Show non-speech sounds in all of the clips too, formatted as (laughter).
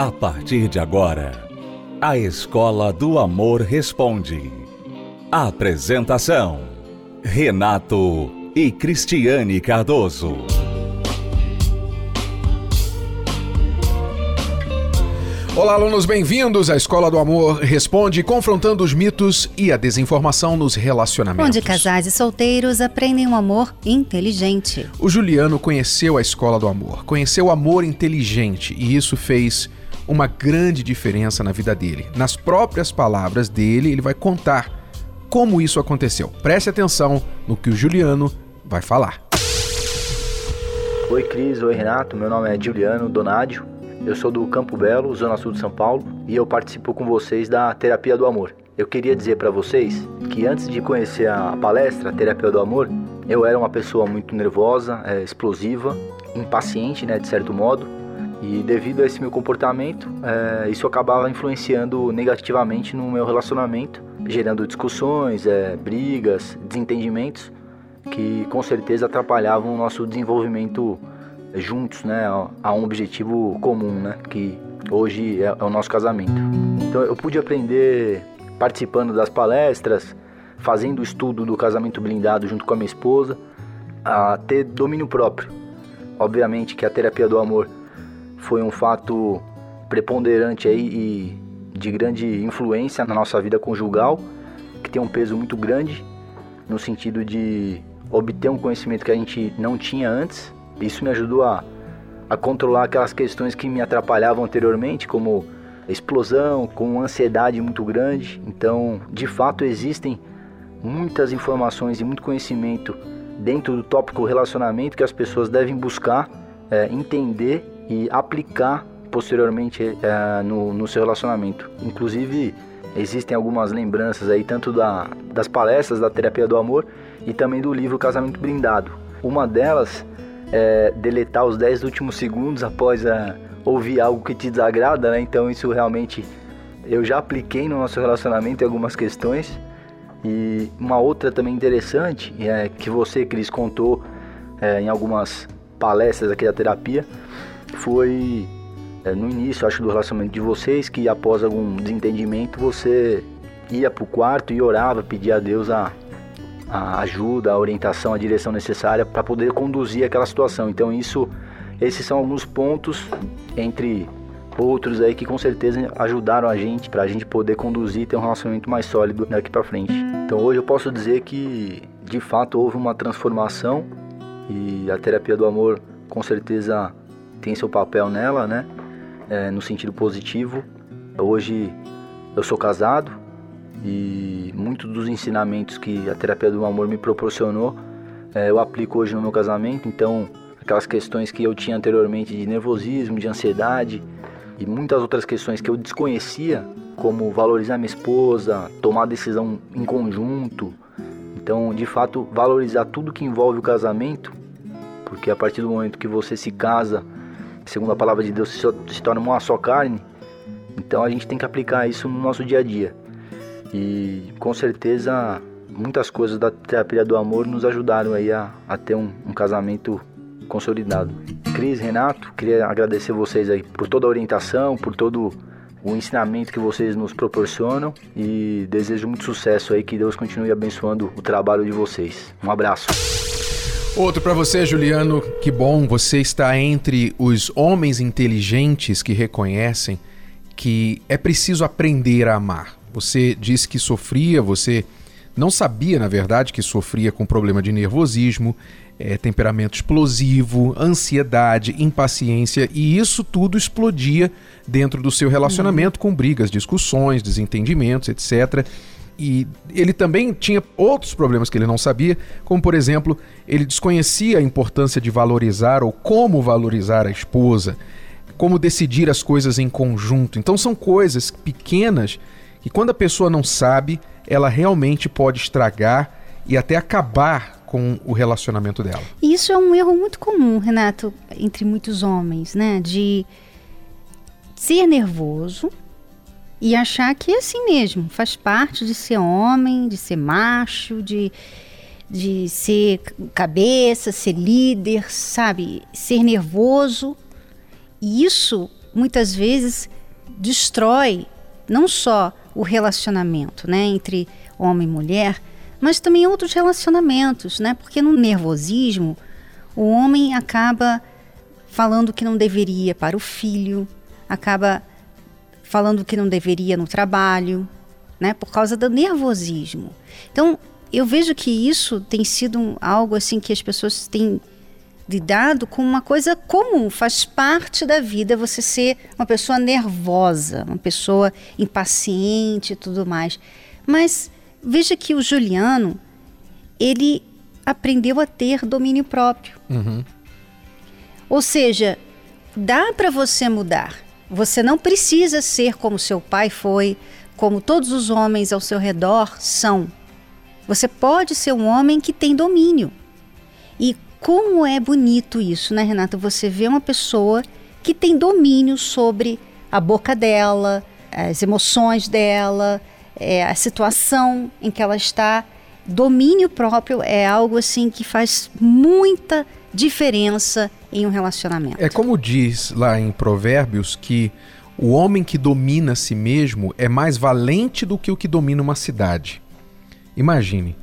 A partir de agora, a Escola do Amor Responde. Apresentação: Renato e Cristiane Cardoso. Olá, alunos, bem-vindos à Escola do Amor Responde, confrontando os mitos e a desinformação nos relacionamentos. Onde casais e solteiros aprendem um amor inteligente. O Juliano conheceu a Escola do Amor, conheceu o amor inteligente e isso fez uma grande diferença na vida dele. Nas próprias palavras dele, ele vai contar como isso aconteceu. Preste atenção no que o Juliano vai falar. Oi, Cris. Oi, Renato. Meu nome é Juliano Donádio. Eu sou do Campo Belo, Zona Sul de São Paulo, e eu participo com vocês da Terapia do Amor. Eu queria dizer para vocês que antes de conhecer a palestra Terapia do Amor, eu era uma pessoa muito nervosa, é, explosiva, impaciente, né, de certo modo, e devido a esse meu comportamento, é, isso acabava influenciando negativamente no meu relacionamento, gerando discussões, é, brigas, desentendimentos que com certeza atrapalhavam o nosso desenvolvimento juntos, né, a um objetivo comum, né, que hoje é, é o nosso casamento. Então eu pude aprender participando das palestras, fazendo o estudo do casamento blindado junto com a minha esposa, a ter domínio próprio. Obviamente que a terapia do amor foi um fato preponderante aí e de grande influência na nossa vida conjugal, que tem um peso muito grande no sentido de obter um conhecimento que a gente não tinha antes isso me ajudou a, a controlar aquelas questões que me atrapalhavam anteriormente, como explosão, com ansiedade muito grande. Então, de fato, existem muitas informações e muito conhecimento dentro do tópico relacionamento que as pessoas devem buscar é, entender e aplicar posteriormente é, no, no seu relacionamento. Inclusive, existem algumas lembranças aí, tanto da, das palestras da terapia do amor e também do livro Casamento Blindado. Uma delas é, deletar os 10 últimos segundos após a, ouvir algo que te desagrada, né? Então isso realmente eu já apliquei no nosso relacionamento em algumas questões. E uma outra também interessante é que você, Cris, contou é, em algumas palestras aqui da terapia foi é, no início, acho, do relacionamento de vocês que após algum desentendimento você ia para o quarto e orava, pedia a Deus a, a ajuda, a orientação, a direção necessária para poder conduzir aquela situação. Então isso, esses são alguns pontos entre outros aí que com certeza ajudaram a gente para a gente poder conduzir e ter um relacionamento mais sólido daqui para frente. Então hoje eu posso dizer que de fato houve uma transformação e a terapia do amor com certeza tem seu papel nela, né? É, no sentido positivo. Hoje eu sou casado, e muitos dos ensinamentos que a terapia do amor me proporcionou é, eu aplico hoje no meu casamento. Então, aquelas questões que eu tinha anteriormente de nervosismo, de ansiedade e muitas outras questões que eu desconhecia, como valorizar minha esposa, tomar decisão em conjunto. Então, de fato, valorizar tudo que envolve o casamento, porque a partir do momento que você se casa, segundo a palavra de Deus, se torna uma só carne. Então, a gente tem que aplicar isso no nosso dia a dia. E com certeza muitas coisas da terapia do amor nos ajudaram aí a, a ter um, um casamento consolidado. Cris, Renato, queria agradecer vocês aí por toda a orientação, por todo o ensinamento que vocês nos proporcionam e desejo muito sucesso aí, que Deus continue abençoando o trabalho de vocês. Um abraço. Outro para você, Juliano, que bom, você está entre os homens inteligentes que reconhecem que é preciso aprender a amar. Você disse que sofria, você não sabia, na verdade, que sofria com problema de nervosismo, é, temperamento explosivo, ansiedade, impaciência, e isso tudo explodia dentro do seu relacionamento uhum. com brigas, discussões, desentendimentos, etc. E ele também tinha outros problemas que ele não sabia, como por exemplo, ele desconhecia a importância de valorizar ou como valorizar a esposa, como decidir as coisas em conjunto. Então são coisas pequenas que quando a pessoa não sabe, ela realmente pode estragar e até acabar com o relacionamento dela. Isso é um erro muito comum, Renato, entre muitos homens, né? De ser nervoso e achar que é assim mesmo, faz parte de ser homem, de ser macho, de, de ser cabeça, ser líder, sabe? Ser nervoso. E isso muitas vezes destrói não só o relacionamento, né, entre homem e mulher, mas também outros relacionamentos, né? Porque no nervosismo, o homem acaba falando que não deveria para o filho, acaba falando que não deveria no trabalho, né? Por causa do nervosismo. Então, eu vejo que isso tem sido algo assim que as pessoas têm lidado com uma coisa comum, faz parte da vida você ser uma pessoa nervosa, uma pessoa impaciente e tudo mais. Mas veja que o Juliano, ele aprendeu a ter domínio próprio. Uhum. Ou seja, dá para você mudar. Você não precisa ser como seu pai foi, como todos os homens ao seu redor são. Você pode ser um homem que tem domínio. E como é bonito isso, né, Renata? Você vê uma pessoa que tem domínio sobre a boca dela, as emoções dela, é, a situação em que ela está. Domínio próprio é algo assim que faz muita diferença em um relacionamento. É como diz lá em Provérbios que o homem que domina a si mesmo é mais valente do que o que domina uma cidade. Imagine,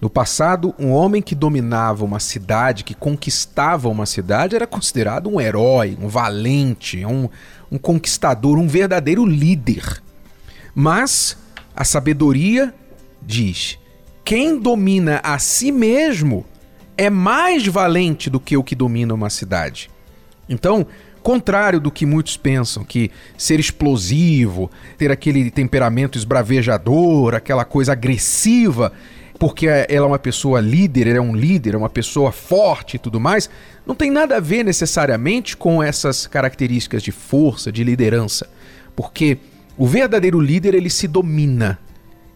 no passado, um homem que dominava uma cidade, que conquistava uma cidade, era considerado um herói, um valente, um, um conquistador, um verdadeiro líder. Mas a sabedoria diz: quem domina a si mesmo é mais valente do que o que domina uma cidade. Então, contrário do que muitos pensam, que ser explosivo, ter aquele temperamento esbravejador, aquela coisa agressiva, porque ela é uma pessoa líder, ele é um líder, é uma pessoa forte e tudo mais, não tem nada a ver necessariamente com essas características de força, de liderança. Porque o verdadeiro líder, ele se domina.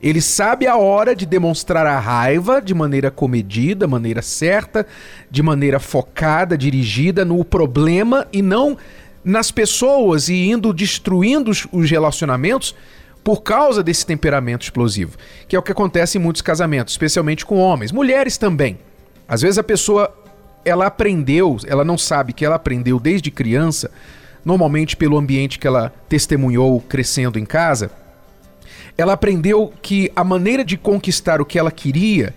Ele sabe a hora de demonstrar a raiva de maneira comedida, maneira certa, de maneira focada, dirigida no problema e não nas pessoas e indo destruindo os relacionamentos por causa desse temperamento explosivo, que é o que acontece em muitos casamentos, especialmente com homens, mulheres também. Às vezes a pessoa ela aprendeu, ela não sabe que ela aprendeu desde criança, normalmente pelo ambiente que ela testemunhou crescendo em casa, ela aprendeu que a maneira de conquistar o que ela queria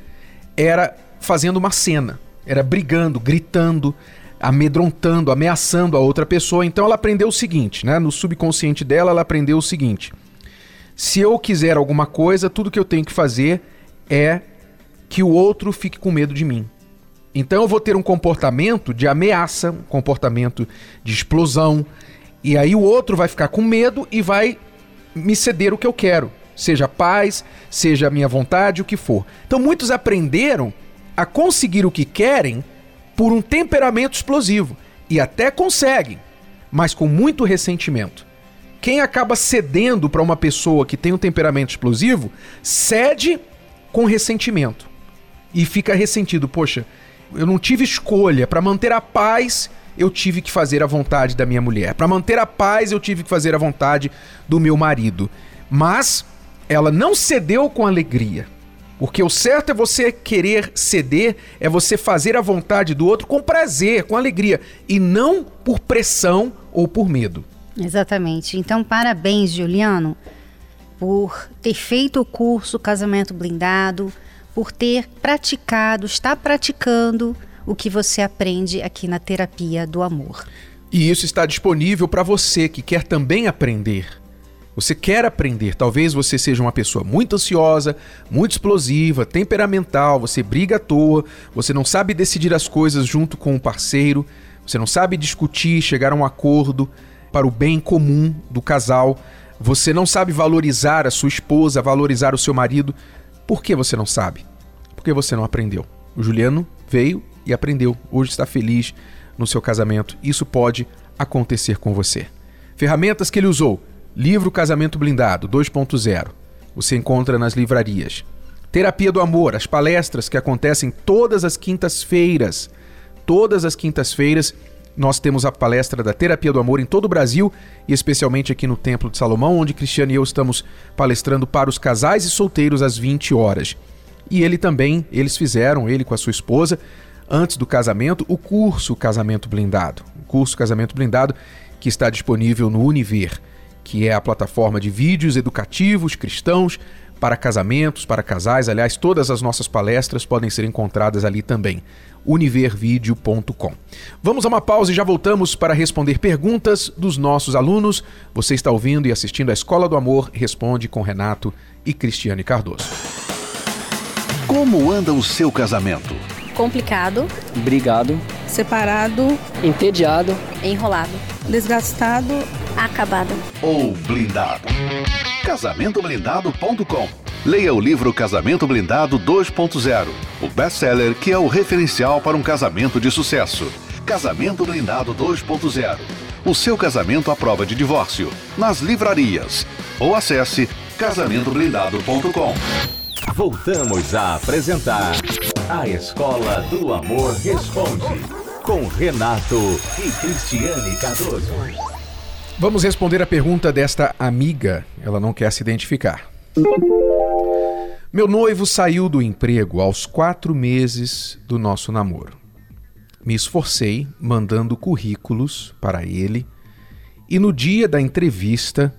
era fazendo uma cena, era brigando, gritando, amedrontando, ameaçando a outra pessoa. Então ela aprendeu o seguinte, né? No subconsciente dela, ela aprendeu o seguinte: se eu quiser alguma coisa, tudo que eu tenho que fazer é que o outro fique com medo de mim. Então eu vou ter um comportamento de ameaça, um comportamento de explosão, e aí o outro vai ficar com medo e vai me ceder o que eu quero, seja paz, seja a minha vontade, o que for. Então muitos aprenderam a conseguir o que querem por um temperamento explosivo e até conseguem, mas com muito ressentimento. Quem acaba cedendo para uma pessoa que tem um temperamento explosivo, cede com ressentimento. E fica ressentido. Poxa, eu não tive escolha. Para manter a paz, eu tive que fazer a vontade da minha mulher. Para manter a paz, eu tive que fazer a vontade do meu marido. Mas ela não cedeu com alegria. Porque o certo é você querer ceder, é você fazer a vontade do outro com prazer, com alegria, e não por pressão ou por medo. Exatamente. Então, parabéns, Juliano, por ter feito o curso Casamento Blindado, por ter praticado, está praticando o que você aprende aqui na terapia do amor. E isso está disponível para você que quer também aprender. Você quer aprender, talvez você seja uma pessoa muito ansiosa, muito explosiva, temperamental, você briga à toa, você não sabe decidir as coisas junto com o um parceiro, você não sabe discutir, chegar a um acordo para o bem comum do casal. Você não sabe valorizar a sua esposa, valorizar o seu marido. Por que você não sabe? Porque você não aprendeu. O Juliano veio e aprendeu. Hoje está feliz no seu casamento. Isso pode acontecer com você. Ferramentas que ele usou: livro Casamento Blindado 2.0. Você encontra nas livrarias. Terapia do Amor, as palestras que acontecem todas as quintas-feiras. Todas as quintas-feiras nós temos a palestra da Terapia do Amor em todo o Brasil e especialmente aqui no Templo de Salomão, onde Cristiano e eu estamos palestrando para os casais e solteiros às 20 horas. E ele também, eles fizeram, ele com a sua esposa, antes do casamento, o curso Casamento Blindado. O curso Casamento Blindado que está disponível no Univer, que é a plataforma de vídeos educativos cristãos para casamentos, para casais. Aliás, todas as nossas palestras podem ser encontradas ali também. univervideo.com. Vamos a uma pausa e já voltamos para responder perguntas dos nossos alunos. Você está ouvindo e assistindo a Escola do Amor Responde com Renato e Cristiane Cardoso. Como anda o seu casamento? Complicado, brigado, separado, entediado, enrolado, desgastado, acabado ou blindado. Casamentoblindado.com Leia o livro Casamento Blindado 2.0, o best-seller que é o referencial para um casamento de sucesso. Casamento Blindado 2.0. O seu casamento à prova de divórcio. Nas livrarias. Ou acesse casamentoblindado.com. Voltamos a apresentar A Escola do Amor Responde, com Renato e Cristiane Cardoso. Vamos responder a pergunta desta amiga. Ela não quer se identificar. Meu noivo saiu do emprego aos quatro meses do nosso namoro. Me esforcei mandando currículos para ele e no dia da entrevista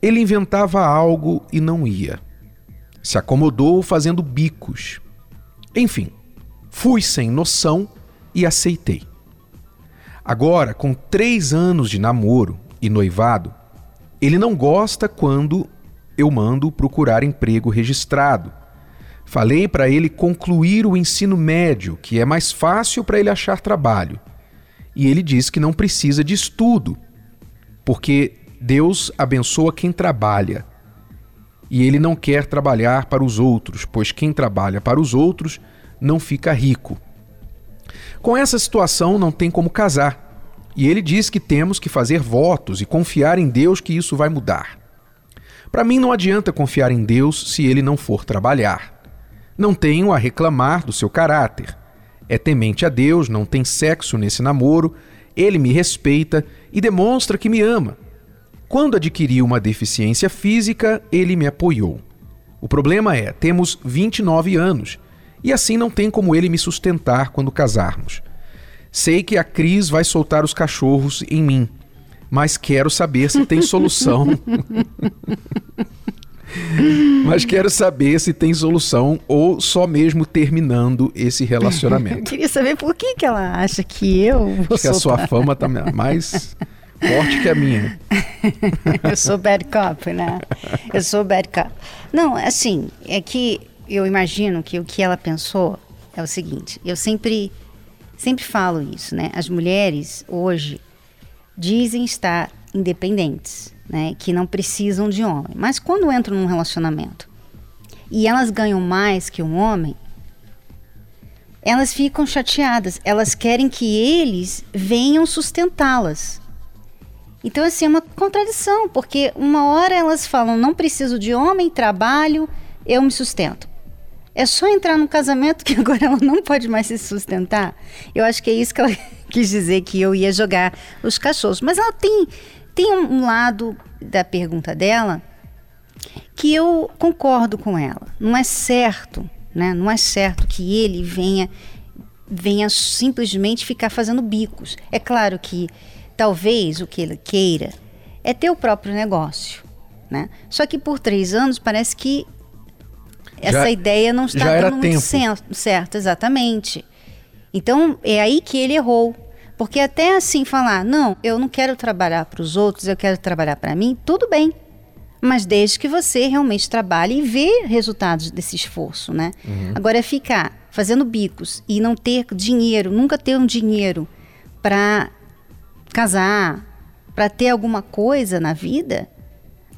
ele inventava algo e não ia se acomodou fazendo bicos. Enfim, fui sem noção e aceitei. Agora, com três anos de namoro e noivado, ele não gosta quando eu mando procurar emprego registrado. Falei para ele concluir o ensino médio, que é mais fácil para ele achar trabalho. E ele diz que não precisa de estudo, porque Deus abençoa quem trabalha e ele não quer trabalhar para os outros, pois quem trabalha para os outros não fica rico. Com essa situação não tem como casar, e ele diz que temos que fazer votos e confiar em Deus que isso vai mudar. Para mim não adianta confiar em Deus se ele não for trabalhar. Não tenho a reclamar do seu caráter. É temente a Deus, não tem sexo nesse namoro, ele me respeita e demonstra que me ama. Quando adquiri uma deficiência física, ele me apoiou. O problema é, temos 29 anos e assim não tem como ele me sustentar quando casarmos. Sei que a Cris vai soltar os cachorros em mim, mas quero saber se tem solução. (laughs) mas quero saber se tem solução ou só mesmo terminando esse relacionamento. (laughs) Eu queria saber por que, que ela acha que eu vou Acho que a sua fama tá mais forte que a minha. (laughs) eu sou bad cop, né? Eu sou bad cop. Não, assim, é que eu imagino que o que ela pensou é o seguinte: eu sempre, sempre falo isso, né? As mulheres hoje dizem estar independentes, né? Que não precisam de homem. Mas quando entram num relacionamento e elas ganham mais que um homem, elas ficam chateadas. Elas querem que eles venham sustentá-las. Então, assim, é uma contradição, porque uma hora elas falam, não preciso de homem, trabalho, eu me sustento. É só entrar no casamento que (laughs) agora ela não pode mais se sustentar. Eu acho que é isso que ela (laughs) quis dizer que eu ia jogar os cachorros. Mas ela tem, tem um lado da pergunta dela que eu concordo com ela. Não é certo, né? Não é certo que ele venha venha simplesmente ficar fazendo bicos. É claro que Talvez o que ele queira é ter o próprio negócio. Né? Só que por três anos parece que essa já, ideia não está dando muito certo, certo, exatamente. Então é aí que ele errou. Porque até assim falar, não, eu não quero trabalhar para os outros, eu quero trabalhar para mim, tudo bem. Mas desde que você realmente trabalhe e vê resultados desse esforço, né? Uhum. Agora é ficar fazendo bicos e não ter dinheiro, nunca ter um dinheiro para casar, para ter alguma coisa na vida,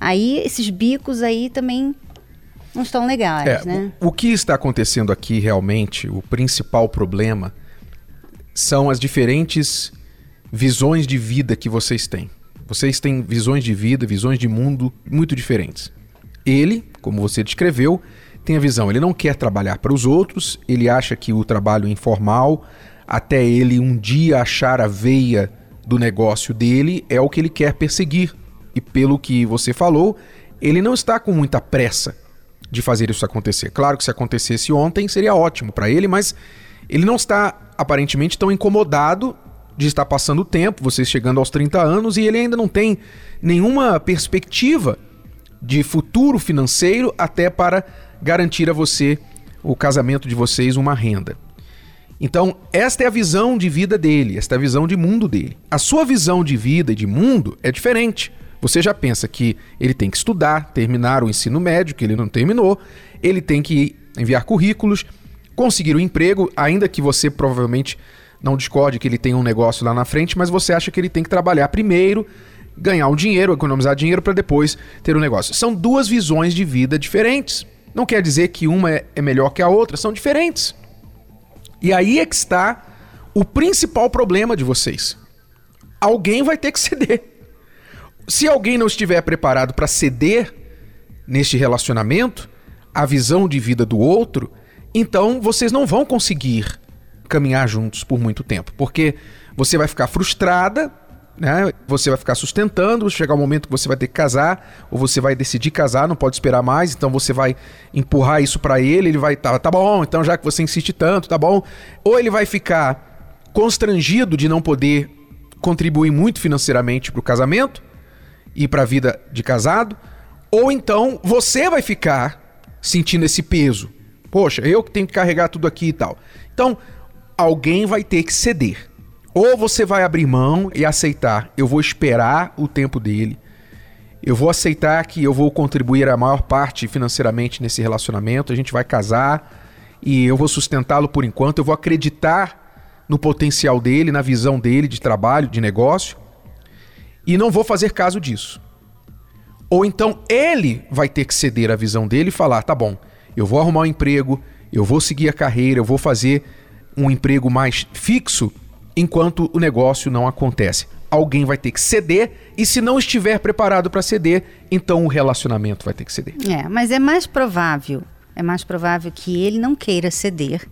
aí esses bicos aí também não estão legais, é, né? O, o que está acontecendo aqui realmente, o principal problema são as diferentes visões de vida que vocês têm. Vocês têm visões de vida, visões de mundo muito diferentes. Ele, como você descreveu, tem a visão, ele não quer trabalhar para os outros, ele acha que o trabalho informal, até ele um dia achar a veia do negócio dele é o que ele quer perseguir. E pelo que você falou, ele não está com muita pressa de fazer isso acontecer. Claro que se acontecesse ontem seria ótimo para ele, mas ele não está aparentemente tão incomodado de estar passando o tempo, vocês chegando aos 30 anos, e ele ainda não tem nenhuma perspectiva de futuro financeiro até para garantir a você, o casamento de vocês, uma renda. Então, esta é a visão de vida dele, esta é a visão de mundo dele. A sua visão de vida e de mundo é diferente. Você já pensa que ele tem que estudar, terminar o ensino médio, que ele não terminou, ele tem que enviar currículos, conseguir o um emprego, ainda que você provavelmente não discorde que ele tem um negócio lá na frente, mas você acha que ele tem que trabalhar primeiro, ganhar um dinheiro, economizar dinheiro para depois ter um negócio. São duas visões de vida diferentes. Não quer dizer que uma é, é melhor que a outra, são diferentes. E aí é que está o principal problema de vocês. Alguém vai ter que ceder. Se alguém não estiver preparado para ceder neste relacionamento, a visão de vida do outro, então vocês não vão conseguir caminhar juntos por muito tempo, porque você vai ficar frustrada, né? Você vai ficar sustentando, chegar o um momento que você vai ter que casar, ou você vai decidir casar, não pode esperar mais, então você vai empurrar isso para ele, ele vai tá, tá bom, então já que você insiste tanto, tá bom? Ou ele vai ficar constrangido de não poder contribuir muito financeiramente para o casamento e para a vida de casado, ou então você vai ficar sentindo esse peso. Poxa, eu que tenho que carregar tudo aqui e tal. Então, alguém vai ter que ceder. Ou você vai abrir mão e aceitar, eu vou esperar o tempo dele. Eu vou aceitar que eu vou contribuir a maior parte financeiramente nesse relacionamento, a gente vai casar e eu vou sustentá-lo por enquanto, eu vou acreditar no potencial dele, na visão dele de trabalho, de negócio, e não vou fazer caso disso. Ou então ele vai ter que ceder a visão dele e falar: tá bom, eu vou arrumar um emprego, eu vou seguir a carreira, eu vou fazer um emprego mais fixo enquanto o negócio não acontece. Alguém vai ter que ceder e se não estiver preparado para ceder, então o relacionamento vai ter que ceder. É, mas é mais provável, é mais provável que ele não queira ceder,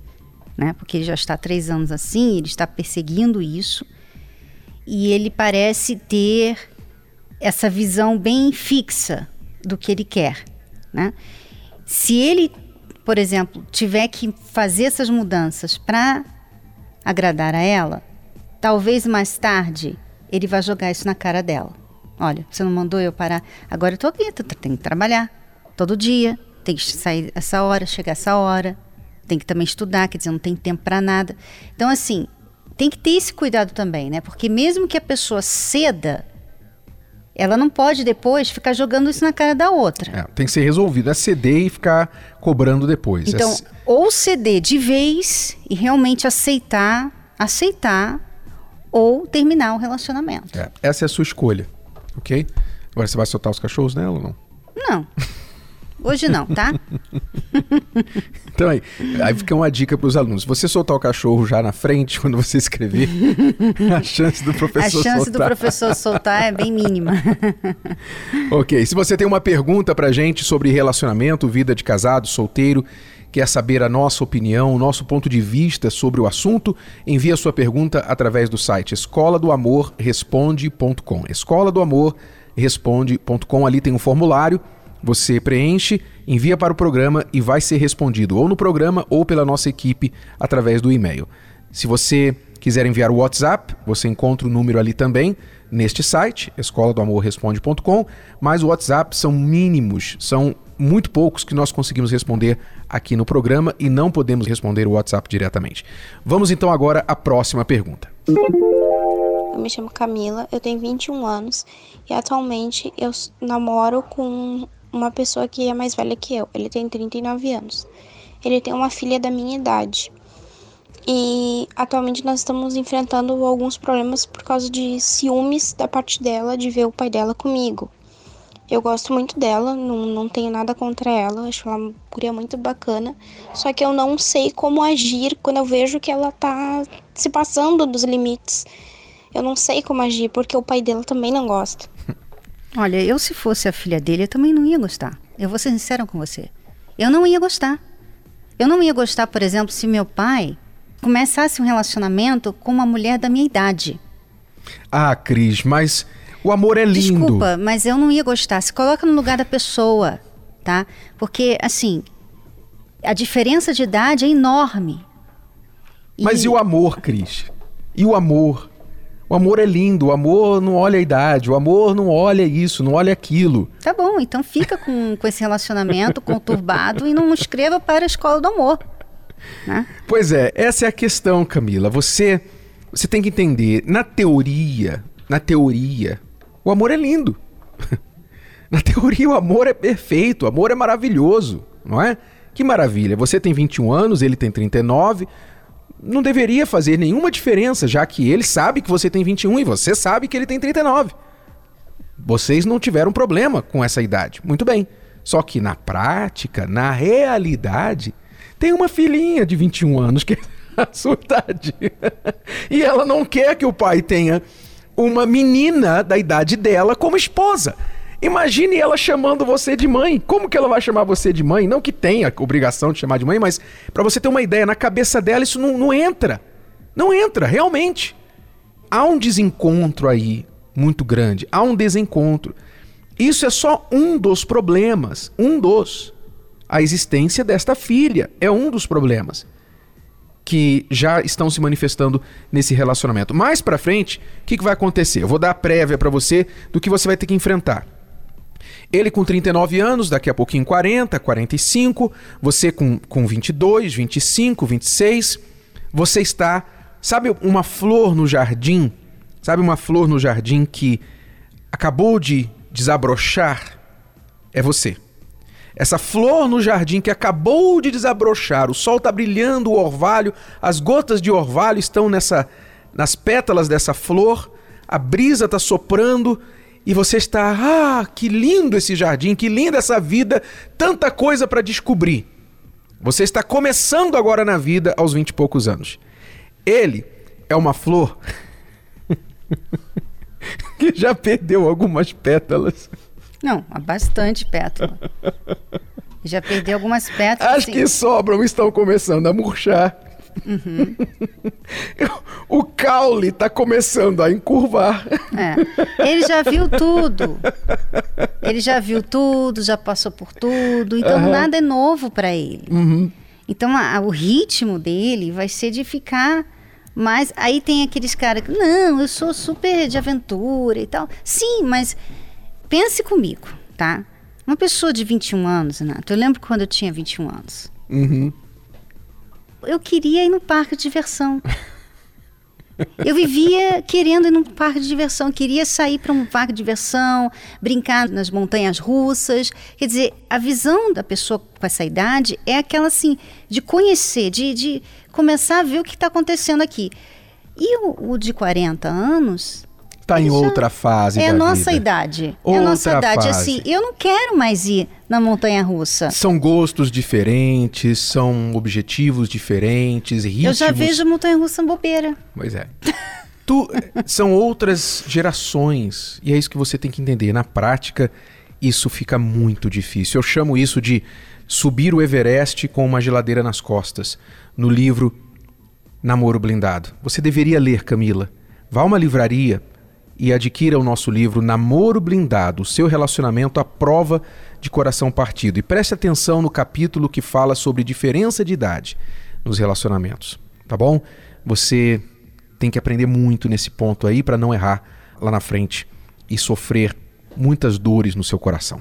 né? Porque ele já está há três anos assim, ele está perseguindo isso e ele parece ter essa visão bem fixa do que ele quer, né? Se ele por exemplo, tiver que fazer essas mudanças para agradar a ela, talvez mais tarde ele vai jogar isso na cara dela. Olha, você não mandou eu parar. Agora eu tô aqui, tenho que trabalhar todo dia, tem que sair essa hora, chegar essa hora, tem que também estudar, quer dizer, não tem tempo para nada. Então, assim, tem que ter esse cuidado também, né? Porque mesmo que a pessoa ceda ela não pode depois ficar jogando isso na cara da outra. É, tem que ser resolvido. É ceder e ficar cobrando depois. Então, é... ou ceder de vez e realmente aceitar, aceitar, ou terminar o relacionamento. É, essa é a sua escolha, ok? Agora você vai soltar os cachorros nela ou não? Não. Hoje não, tá? (laughs) então aí, aí fica uma dica para os alunos. Você soltar o cachorro já na frente, quando você escrever, (laughs) a chance do professor soltar... A chance soltar... do professor soltar é bem mínima. (laughs) ok, se você tem uma pergunta para gente sobre relacionamento, vida de casado, solteiro, quer saber a nossa opinião, o nosso ponto de vista sobre o assunto, envie a sua pergunta através do site escola do amor responde.com. Escola do amor responde.com, ali tem um formulário você preenche, envia para o programa e vai ser respondido ou no programa ou pela nossa equipe através do e-mail. Se você quiser enviar o WhatsApp, você encontra o número ali também neste site, escola do amor responde.com, mas o WhatsApp são mínimos, são muito poucos que nós conseguimos responder aqui no programa e não podemos responder o WhatsApp diretamente. Vamos então agora à próxima pergunta. Eu me chamo Camila, eu tenho 21 anos e atualmente eu namoro com uma pessoa que é mais velha que eu. Ele tem 39 anos. Ele tem uma filha da minha idade. E atualmente nós estamos enfrentando alguns problemas por causa de ciúmes da parte dela de ver o pai dela comigo. Eu gosto muito dela, não, não tenho nada contra ela, acho ela uma guria muito bacana. Só que eu não sei como agir quando eu vejo que ela tá se passando dos limites. Eu não sei como agir, porque o pai dela também não gosta. (laughs) Olha, eu se fosse a filha dele, eu também não ia gostar. Eu vou ser sincera com você. Eu não ia gostar. Eu não ia gostar, por exemplo, se meu pai começasse um relacionamento com uma mulher da minha idade. Ah, Cris, mas o amor é lindo. Desculpa, mas eu não ia gostar. Se coloca no lugar da pessoa, tá? Porque, assim, a diferença de idade é enorme. Mas e, e o amor, Cris? E o amor? O amor é lindo, o amor não olha a idade, o amor não olha isso, não olha aquilo. Tá bom, então fica com, com esse relacionamento (laughs) conturbado e não escreva para a escola do amor. Né? Pois é, essa é a questão, Camila. Você, você tem que entender, na teoria, na teoria, o amor é lindo. (laughs) na teoria, o amor é perfeito, o amor é maravilhoso, não é? Que maravilha. Você tem 21 anos, ele tem 39. Não deveria fazer nenhuma diferença, já que ele sabe que você tem 21 e você sabe que ele tem 39. Vocês não tiveram problema com essa idade. Muito bem. Só que na prática, na realidade, tem uma filhinha de 21 anos que é (laughs) a sua idade. (laughs) e ela não quer que o pai tenha uma menina da idade dela como esposa. Imagine ela chamando você de mãe. Como que ela vai chamar você de mãe? Não que tenha obrigação de chamar de mãe, mas para você ter uma ideia, na cabeça dela isso não, não entra. Não entra, realmente. Há um desencontro aí muito grande. Há um desencontro. Isso é só um dos problemas. Um dos. A existência desta filha é um dos problemas que já estão se manifestando nesse relacionamento. Mais para frente, o que, que vai acontecer? Eu vou dar a prévia para você do que você vai ter que enfrentar. Ele com 39 anos, daqui a pouquinho 40, 45, você com, com 22, 25, 26. Você está, sabe, uma flor no jardim? Sabe, uma flor no jardim que acabou de desabrochar? É você. Essa flor no jardim que acabou de desabrochar, o sol está brilhando, o orvalho, as gotas de orvalho estão nessa, nas pétalas dessa flor, a brisa está soprando e você está, ah, que lindo esse jardim, que linda essa vida, tanta coisa para descobrir. Você está começando agora na vida aos vinte e poucos anos. Ele é uma flor (laughs) que já perdeu algumas pétalas. Não, há bastante pétala. (laughs) Já perdeu algumas pétalas. As que sobram estão começando a murchar. Uhum. (laughs) o caule está começando a encurvar. É. Ele já viu tudo. Ele já viu tudo, já passou por tudo. Então uhum. nada é novo para ele. Uhum. Então a, o ritmo dele vai ser de ficar mais. Aí tem aqueles caras que, não, eu sou super de aventura e tal. Sim, mas pense comigo, tá? Uma pessoa de 21 anos, Renato, eu lembro quando eu tinha 21 anos. Uhum eu queria ir no parque de diversão. Eu vivia querendo ir num parque de diversão, queria sair para um parque de diversão, brincar nas montanhas russas. Quer dizer, a visão da pessoa com essa idade é aquela assim, de conhecer, de, de começar a ver o que está acontecendo aqui. E o, o de 40 anos, Está em outra fase é a nossa vida. idade. Outra é a nossa idade. fase. Assim, eu não quero mais ir na montanha russa. São gostos diferentes, são objetivos diferentes, ritmos. Eu já vejo a montanha russa bobeira. Pois é. tu, são outras gerações. E é isso que você tem que entender. Na prática, isso fica muito difícil. Eu chamo isso de subir o Everest com uma geladeira nas costas. No livro Namoro Blindado. Você deveria ler, Camila. Vá a uma livraria, e adquira o nosso livro Namoro Blindado, seu relacionamento à prova de coração partido. E preste atenção no capítulo que fala sobre diferença de idade nos relacionamentos, tá bom? Você tem que aprender muito nesse ponto aí para não errar lá na frente e sofrer muitas dores no seu coração.